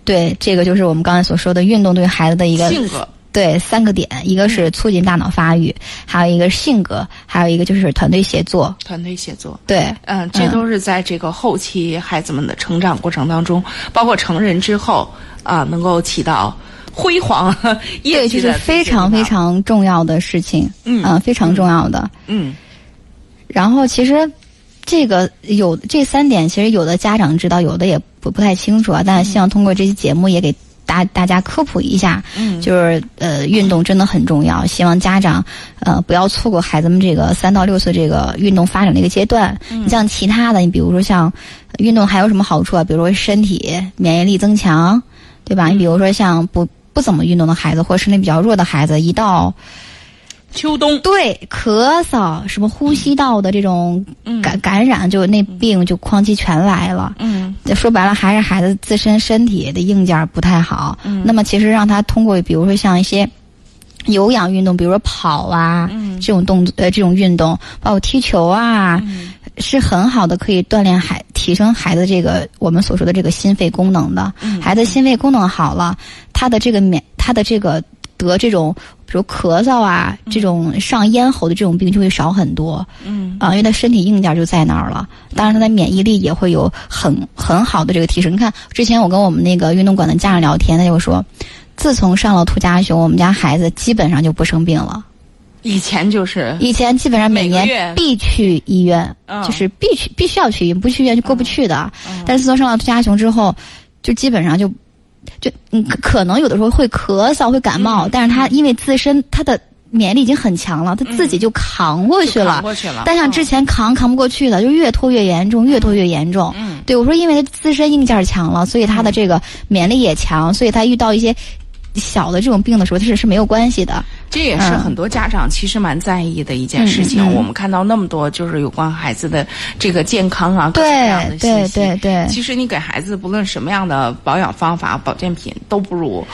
对，这个就是我们刚才所说的运动对孩子的一个性格。对三个点，一个是促进大脑发育，还有一个是性格，还有一个就是团队协作。团队协作，对，嗯，这都是在这个后期孩子们的成长过程当中，包括成人之后啊，能够起到辉煌 业，绩的这是非常非常重要的事情，嗯呃非常重要的。嗯然后其实这个有这三点，其实有的家长知道，有的也不不太清楚啊。但是希望通过这期节目也给大大家科普一下，嗯就是呃运动真的很重要，希望家长呃不要错过孩子们这个三到六岁这个运动发展的一个阶段。你像其他的，你比如说像运动还有什么好处啊？比如说身体免疫力增强，对吧？你比如说像不不怎么运动的孩子，或者身体比较弱的孩子，一到秋冬。对，咳嗽，什么呼吸道的这种嗯。感感染，就那病就哐叽全来了。嗯。说白了，还是孩子自身身体的硬件不太好。嗯。那么其实让他通过，比如说像一些有氧运动，比如说跑啊，嗯。这种动作呃这种运动，包括踢球啊，嗯。是很好的，可以锻炼孩提升孩子这个我们所说的这个心肺功能的。嗯。孩子心肺功能好了，他的这个免他的这个得这种比如咳嗽啊，这种上咽喉的这种病就会少很多。嗯啊，因为他身体硬件就在那儿了，当然他的免疫力也会有很很好的这个提升。你看，之前我跟我们那个运动馆的家长聊天，他就说，自从上了兔家熊，我们家孩子基本上就不生病了。以前就是以前基本上每年必去医院，嗯就是必去必须要去医院，不去医院就过不去的。但是自从上了兔家熊之后，就基本上就就嗯可可能有的时候会咳嗽会感冒，嗯但是他因为自身他的免疫力已经很强了，他自己就扛过去就了。扛过去了。但像之前扛扛不过去的，就越拖越严重，越拖越严重。嗯对我说，因为他自身硬件强了，所以他的这个免疫力也强，所以他遇到一些小的这种病的时候，它是是没有关系的。这也是嗯很多家长其实蛮在意的一件事情。嗯嗯嗯我们看到那么多就是有关孩子的这个健康啊，各种各样的对对信息。对对，其实你给孩子不论什么样的保养方法、保健品都不如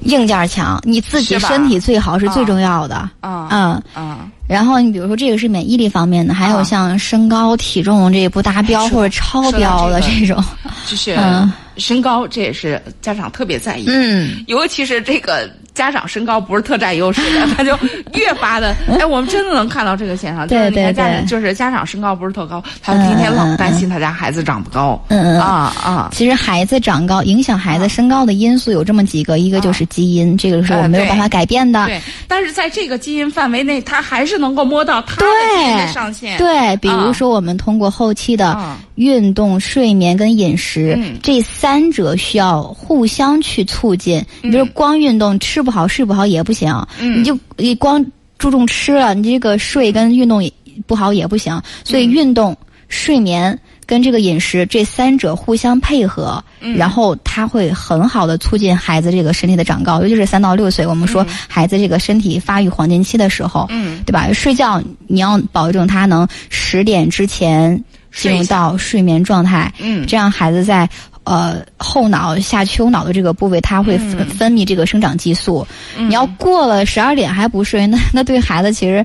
硬件强，你自己身体最好是最重要的。啊嗯，啊然后你比如说这个是免疫力方面的，还有啊像身高体重这不达标或者超标的这这种，就是嗯身高，这也是家长特别在意。嗯，尤其是这个家长身高不是特占优势的，他就越发的，哎，我们真的能看到这个现象，就是你看家长就是家长身高不是特高，他天天老担心他家孩子长不高，嗯嗯啊啊。其实孩子长高影响孩子身高的因素有这么几个，一个就是基因，这个是我们没有办法改变的。对，但是在这个基因范围内，他还是能够摸到他的上限。对，比如说我们通过后期的运动、睡眠跟饮食这三者需要互相去促进。你比如光运动吃。不好睡不好也不行，你就你光注重吃了，你这个睡跟运动不好也不行。所以运动、睡眠跟这个饮食这三者互相配合，然后它会很好的促进孩子这个身体的长高。尤其是三到六岁，我们说孩子这个身体发育黄金期的时候，嗯对吧？睡觉你要保证他能十点之前进入到睡眠状态，嗯这样孩子在。呃，后脑下丘脑的这个部位，它会分分泌这个生长激素。你要过了十二点还不睡，那那对孩子其实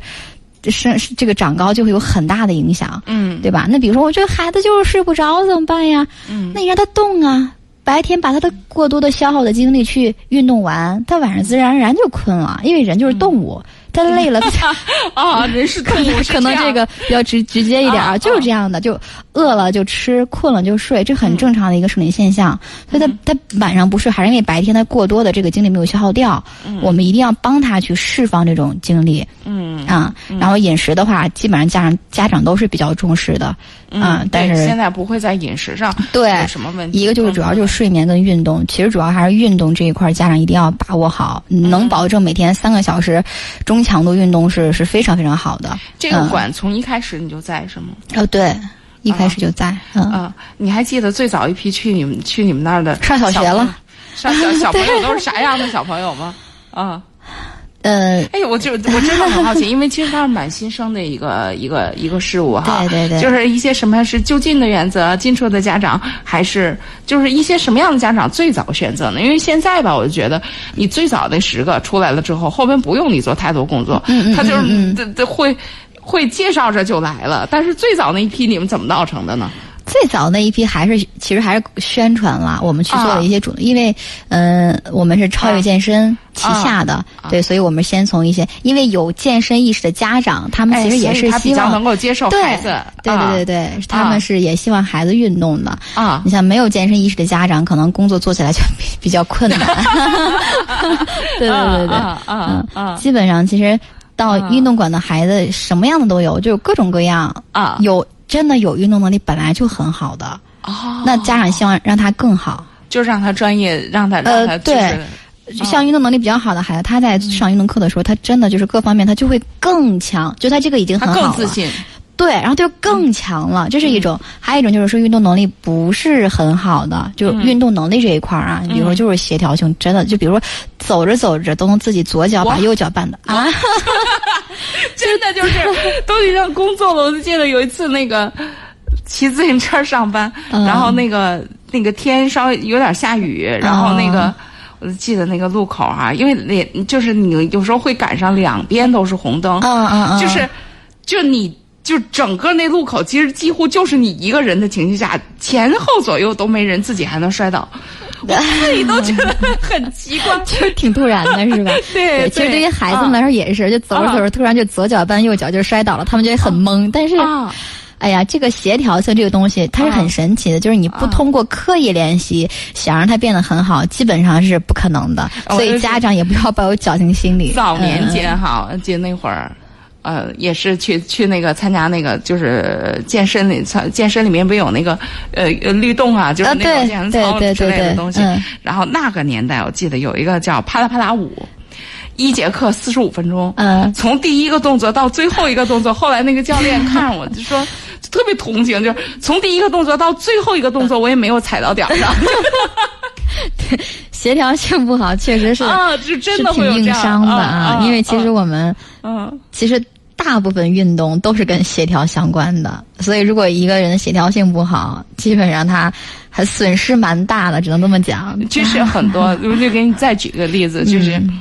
生这个长高就会有很大的影响，嗯，对吧？那比如说，我这个孩子就是睡不着，怎么办呀？嗯，那你让他动啊，白天把他的过多的消耗的精力去运动完，他晚上自然而然就困了，因为人就是动物。他累了，啊，人是动物，可能这个比较直直接一点啊，就是这样的，就饿了就吃，困了就睡，这很正常的一个生理现象。所以他他晚上不睡，还是因为白天他过多的这个精力没有消耗掉。我们一定要帮他去释放这种精力。嗯啊，然后饮食的话，基本上家长家长都是比较重视的。嗯，但是现在不会在饮食上 对什么问题。一个就是主要就是睡眠跟运动，其实主要还是运动这一块，家长一定要把握好，能保证每天三个小时中。强度运动是是非常非常好的。这个馆从一开始你就在是吗？哦，对，一开始就在。嗯，你还记得最早一批去你们去你们那儿的上小学了，上小小朋友 都是啥样的小朋友吗？啊。呃，哎，我就我真的很好奇，因为其实它是蛮新生的一个一个一个事物哈。对对对。就是一些什么是就近的原则，近处的家长，还是就是一些什么样的家长最早选择呢？因为现在吧，我就觉得你最早那十个出来了之后，后边不用你做太多工作，他就是这这会会介绍着就来了。但是最早那一批你们怎么闹成的呢？最早那一批还是其实还是宣传了，我们去做了一些主，因为嗯，我们是超越健身旗下的，对，所以我们先从一些因为有健身意识的家长，他们其实也是希望能够接受孩子，对对对对，他们是也希望孩子运动的。啊。你像没有健身意识的家长，可能工作做起来就比 比较困难。对对对对，嗯嗯，基本上其实到运动馆的孩子什么样的都有，就各种各样啊，有。真的有运动能力本来就很好的哦，那家长希望让他更好，就让他专业，让他呃对，像运动能力比较好的孩子，他在上运动课的时候，他真的就是各方面他就会更强，就他这个已经很好了，更自信，对，然后就更强了，这是一种，还有一种就是说运动能力不是很好的，就运动能力这一块儿啊，比如说就是协调性真的，就比如说走着走着都能自己左脚把右脚绊的啊。真的就是都已经工作了。我就记得有一次那个骑自行车上班，然后那个那个天稍微有点下雨，然后那个我就记得那个路口哈，因为那就是你有时候会赶上两边都是红灯，嗯嗯嗯，就是就你就整个那路口其实几乎就是你一个人的情绪下，前后左右都没人，自己还能摔倒。我自己都觉得很奇怪，就是挺突然的，是吧？对，其实对于孩子们来说也是，就走着走着，突然就左脚绊右脚就摔倒了，他们就很懵。但是，哎呀，这个协调性这个东西它是很神奇的，就是你不通过刻意练习想让它变得很好，基本上是不可能的。所以家长也不要抱有侥幸心理。早年间哈，就那会儿。呃，也是去去那个参加那个，就是健身里，健身里面不有那个呃律动啊，就是那个健身操之类的东西。然后那个年代，我记得有一个叫啪啦啪啦舞，一节课四十五分钟。嗯，从第一个动作到最后一个动作，后来那个教练看着我就说，特别同情，就是从第一个动作到最后一个动作，我也没有踩到点儿上。对，协调性不好，确实是啊，就真的挺硬伤的啊。因为其实我们，嗯，其实大部分运动都是跟协调相关的，所以如果一个人的协调性不好，基本上他还损失蛮大的，只能这么讲。就是很多，我就给你再举个例子，就是。嗯，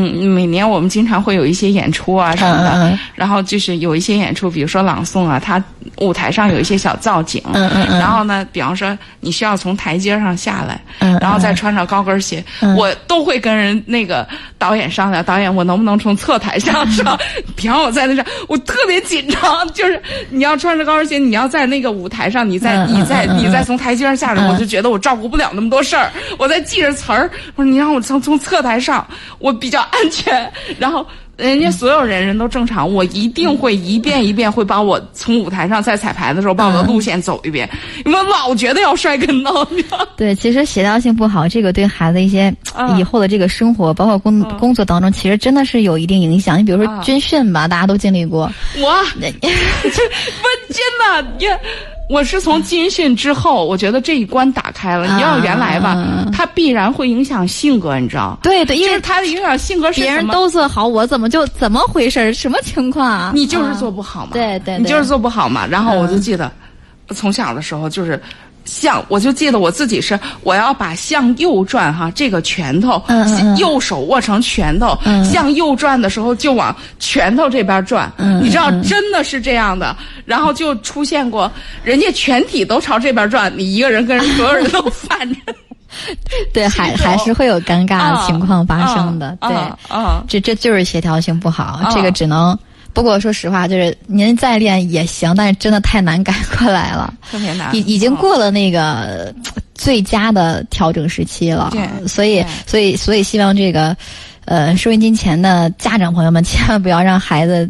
每年我们经常会有一些演出啊什么的，嗯嗯然后就是有一些演出，比如说朗诵啊，它舞台上有一些小造景，嗯嗯嗯。然后呢，比方说你需要从台阶上下来，嗯然后再穿上高跟鞋，我都会跟人那个导演商量，导演我能不能从侧台上上？比方我在那上，我特别紧张，就是你要穿着高跟鞋，你要在那个舞台上，你再嗯嗯你再嗯你再从台阶上下来，嗯。我就觉得我照顾不了那么多事儿，我在记着词儿，我说你让我从从侧台上，我比较安全，然后。人家所有人人都正常，我一定会一遍一遍会把我从舞台上在彩排的时候把我的路线走一遍，因为我老觉得要摔跟头，对，其实协调性不好，这个对孩子一些啊。以后的这个生活，包括工嗯工作当中，其实真的是有一定影响。你比如说啊。军训吧，大家都经历过，我？我真的也，我是从军训之后，我觉得这一关打开了。你要原来吧啊，它必然会影响性格，你知道？对对，因为就是它的影响性格是别人都做好，我怎么就怎么回事儿？什么情况啊？你就是啊做不好嘛，对对对你就是做不好嘛。然后我就嗯记得，从小的时候就是。向我就记得我自己是我要把向右转哈，这个拳头，嗯嗯嗯右手握成拳头，嗯向右转的时候就往拳头这边转，嗯你知道真的是这样的。然后就出现过人家全体都朝这边转，你一个人跟人所有人都 反着 对，还还是会有尴尬的情况发生的。对，啊这这就是协调性不好，啊这个只能。不过说实话，就是您再练也行，但是真的太难改 过来了。特别难，已已经嗯过了那个呃最佳的调整时期了对，所以所以所以希望这个呃收音机前的家长朋友们千万不要让孩子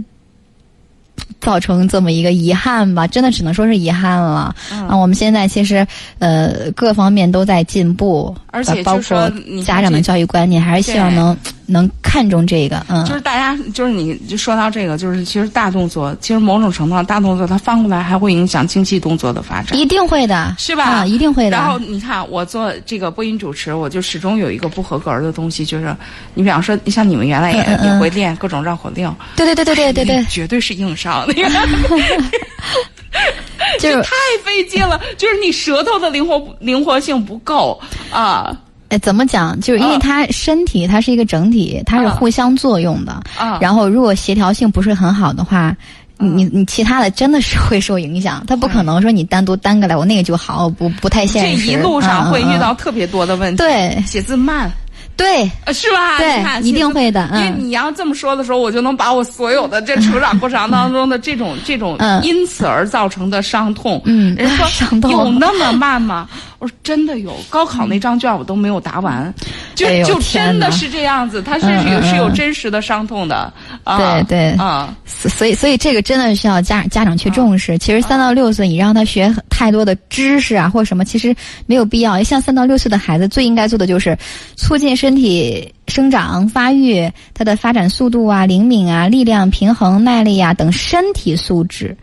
造成这么一个遗憾吧，真的只能说是遗憾了。嗯。啊，我们现在其实呃各方面都在进步，而且就说括你家长的教育观念，还是希望能能看重这个，嗯，就是大家，就是你就说到这个，就是其实大动作，其实某种程度上，大动作它翻过来还会影响经济动作的发展。一定会的，是吧？啊，一定会的。然后你看，我做这个播音主持，我就始终有一个不合格的东西，就是你比方说，你像你们原来也嗯嗯嗯。也会练各种绕口令，对对对对对对对，绝对是硬伤，那个 就是太费劲了，就是你舌头的灵活灵活性不够啊哎，怎么讲？就是因为啊它身体它是一个整体，它是啊互相作用的。啊！然后，如果协调性不是很好的话，你你其他的真的是会受影响。它不可能说你单独单个来，我那个就好，不不太这现实。这一路上会遇嗯到特别多的问题，对写字慢。对。呃，是吧？对，一定会的。因为嗯，你要这么说的时候，我就能把我所有的这成长过程当中的这种这种嗯因此而造成的伤痛，嗯人说有那么慢吗？我说真的有，高考那张卷我都没有答完，就就真的是这样子，它是是有嗯真实的伤痛的。啊，对对啊，所所以所以这个真的需要家家长去重视。其实三到六岁，你让他学太多的知识啊，或者什么，其实没有必要。像三到六岁的孩子，最应该做的就是促进身体生长发育，他的发展速度啊、灵敏啊、力量、平衡、耐力啊等身体素质，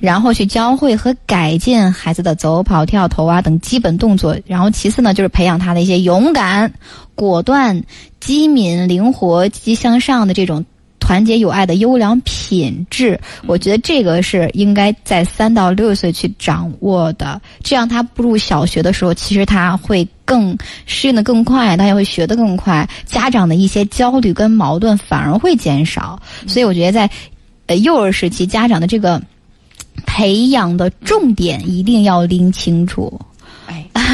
然后去教会和改进孩子的走跑、跳投啊等基本动作。然后其次呢，就是培养他的一些勇敢、果断、机敏、灵活、积极向上的这种。团结友爱的优良品质，我觉得这个是应该在三到六岁去掌握的。这样他步入小学的时候，其实他会更适应的更快，他也会学得更快。家长的一些焦虑跟矛盾反而会减少。所以我觉得在呃幼儿时期，家长的这个培养的重点一定要拎清楚。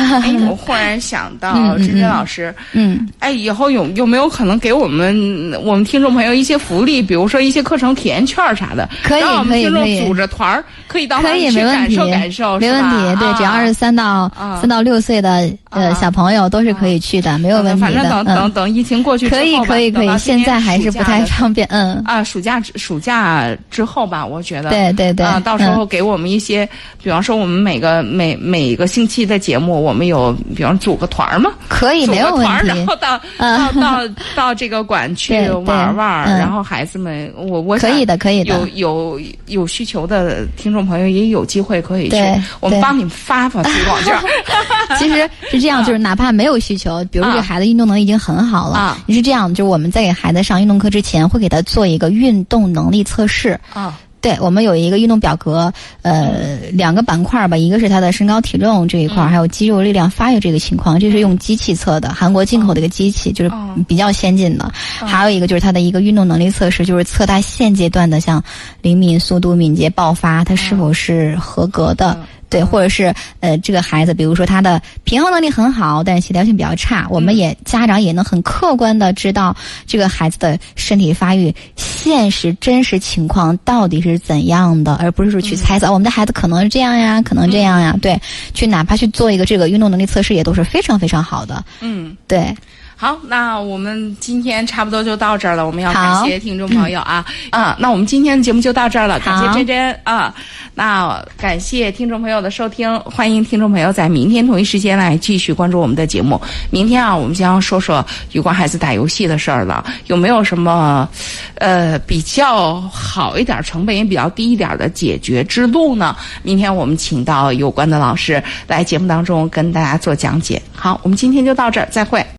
哎，哎，我忽然想到嗯嗯芝芝嗯老师，嗯，哎，以后有有没有可能给我们我们听众朋友一些福利，比如说一些课程体验券儿啥的，可以让我们可以可以。听众组着团儿，可以到那可以，没问题，受感受，没问题。对，只要是三到啊。三到六岁的呃啊。小朋友都是可以去的，没有问题反正。等等等疫情过去之后可以可以可以，现在还是不太方便。嗯，啊，暑假暑假之后吧，我觉得。对对对啊，到时嗯。候给我们一些，比方说我们每个每每个星期的节目，我们有比方组个团儿嘛，可以没有问个团儿，然题。后。到嗯。到到到这个馆去玩玩，嗯。然后孩子们，我我可以的可以的。有有有需求的听众朋友也有机会可以去我们帮你们发发推广券。其实是这样，就是哪怕没有需求，比如这孩子运动能力已经很好了啊，你是这样，就是我们在给孩子上运动课之前，会给他做一个运动能力测试。啊对，我们有一个运动表格，呃，两个板块吧，一个是他的身高体重这一块，还有肌肉力量发育这个情况，这是用机器测的，韩国进口的一个机器，就是比较先进的。还有一个就是他的一个运动能力测试，就是测他现阶段的像灵敏、速度、敏捷、爆发，他是否是合格的。对，或者是呃，这个孩子，比如说他的平衡能力很好，但是协调性比较差，我们也家长也能很客观的知道这个孩子的身体发育现实真实情况到底是怎样的，而不是说去猜测我们的孩子可能是这样呀，可能这样呀。对，去哪怕去做一个这个运动能力测试，也都是非常非常好的。嗯，对。好，那我们今天差不多就到这儿了。我们要感谢听众朋友啊，啊，那我们今天的节目就到这儿了。感谢珍珍啊，那感谢听众朋友的收听，欢迎听众朋友在明天同一时间来继续关注我们的节目。明天啊，我们将说说有关孩子打游戏的事儿了。有没有什么呃比较好一点、成本也比较低一点的解决之路呢？明天我们请到有关的老师来节目当中跟大家做讲解。好，我们今天就到这儿，再会。